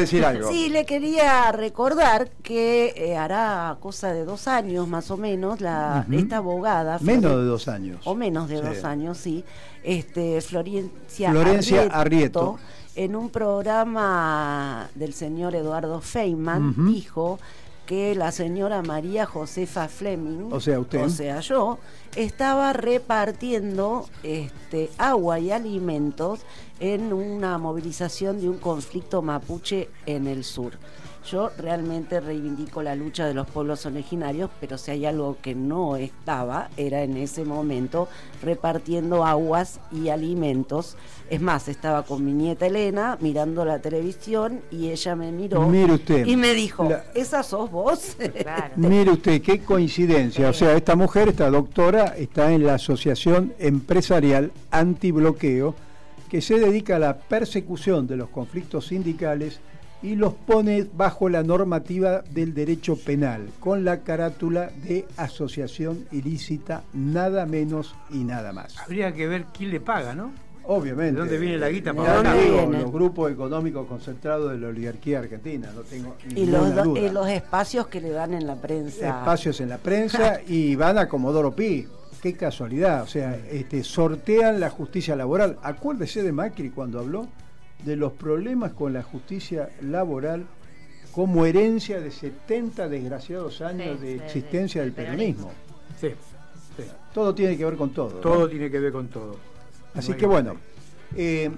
decir algo. Sí, le quería recordar que eh, hará cosa de dos años más o menos la esta abogada Menos de dos años. o menos de Sí. dos años, sí. Este Florencia, Florencia Arrieto. en un programa del señor Eduardo Feynman dijo que la señora María Josefa Fleming, O sea, usted. o sea yo, estaba repartiendo este, agua y alimentos en una movilización de un conflicto mapuche en el sur. Yo realmente reivindico la lucha de los pueblos originarios, pero si hay algo que no estaba, era en ese momento repartiendo aguas y alimentos. Es más, estaba con mi nieta Elena mirando la televisión y ella me miró Mire usted. y me dijo, La- ¿esa sos vos? Claro. Mire usted, qué coincidencia. O sea, esta mujer, esta doctora, está en la Asociación Empresarial Antibloqueo, que se dedica a la persecución de los conflictos sindicales y los pone bajo la normativa del derecho penal, con la carátula de asociación ilícita, nada menos y nada más. Habría que ver quién le paga, ¿no? Obviamente. ¿De dónde viene la guita para viene? Los grupos económicos concentrados de la oligarquía argentina, no tengo y los, duda. y los espacios que le dan en la prensa. espacios en la prensa y van a Comodoro Pi. Qué casualidad, o sea, este, sortean la justicia laboral. Acuérdese de Macri cuando habló de los problemas con la justicia laboral como herencia de 70 desgraciados años Sí, de de- existencia del del peronismo. Sí. sí. Todo tiene que ver con todo. ¿no? Todo tiene que ver con todo. Así No que bueno, eh,